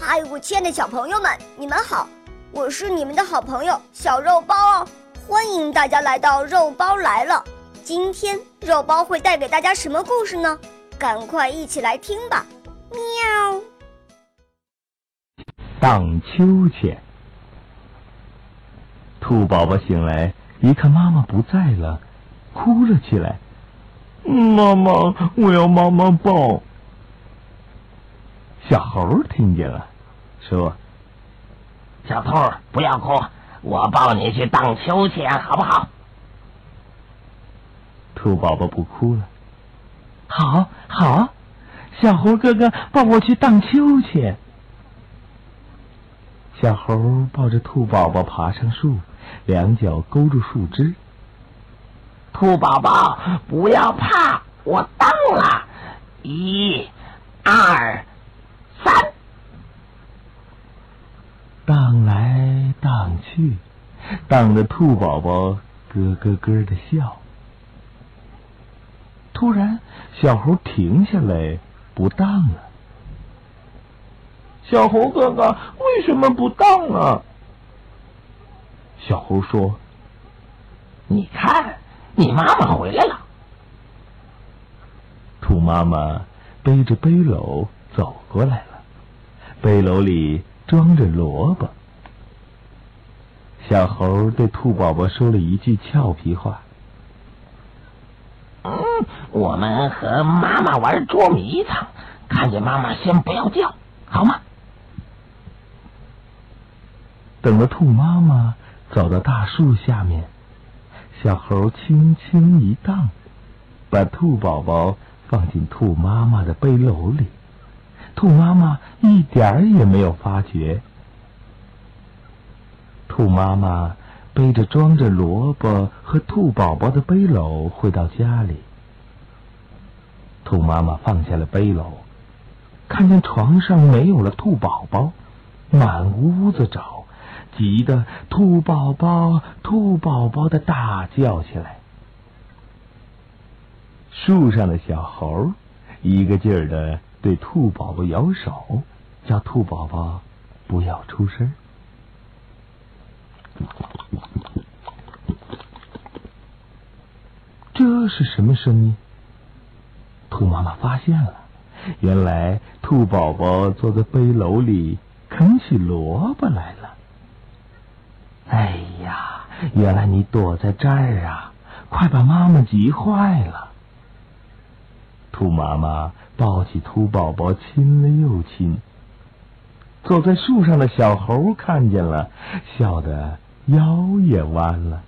嗨，我亲爱的小朋友们，你们好！我是你们的好朋友小肉包哦，欢迎大家来到肉包来了。今天肉包会带给大家什么故事呢？赶快一起来听吧！喵。荡秋千。兔宝宝醒来，一看妈妈不在了，哭了起来。妈妈，我要妈妈抱。小猴听见了，说：“小兔，不要哭，我抱你去荡秋千，好不好？”兔宝宝不哭了。好，好，小猴哥哥抱我去荡秋千。小猴抱着兔宝宝爬上树，两脚勾住树枝。兔宝宝，不要怕，我荡了，一、二。荡来荡去，荡得兔宝宝咯咯咯的笑。突然，小猴停下来，不荡了。小猴哥哥，为什么不荡啊？小猴说：“你看，你妈妈回来了。”兔妈妈背着背篓走过来了。背篓里装着萝卜。小猴对兔宝宝说了一句俏皮话：“嗯，我们和妈妈玩捉迷藏，看见妈妈先不要叫，好吗？”等了兔妈妈走到大树下面，小猴轻轻一荡，把兔宝宝放进兔妈妈的背篓里。兔妈妈一点儿也没有发觉。兔妈妈背着装着萝卜和兔宝宝的背篓回到家里。兔妈妈放下了背篓，看见床上没有了兔宝宝，满屋子找，急得兔宝宝、兔宝宝的大叫起来。树上的小猴一个劲儿的。对兔宝宝摇手，叫兔宝宝不要出声。这是什么声音？兔妈妈发现了，原来兔宝宝坐在背篓里啃起萝卜来了。哎呀，原来你躲在这儿啊！快把妈妈急坏了。兔妈妈。抱起兔宝宝，亲了又亲。坐在树上的小猴看见了，笑得腰也弯了。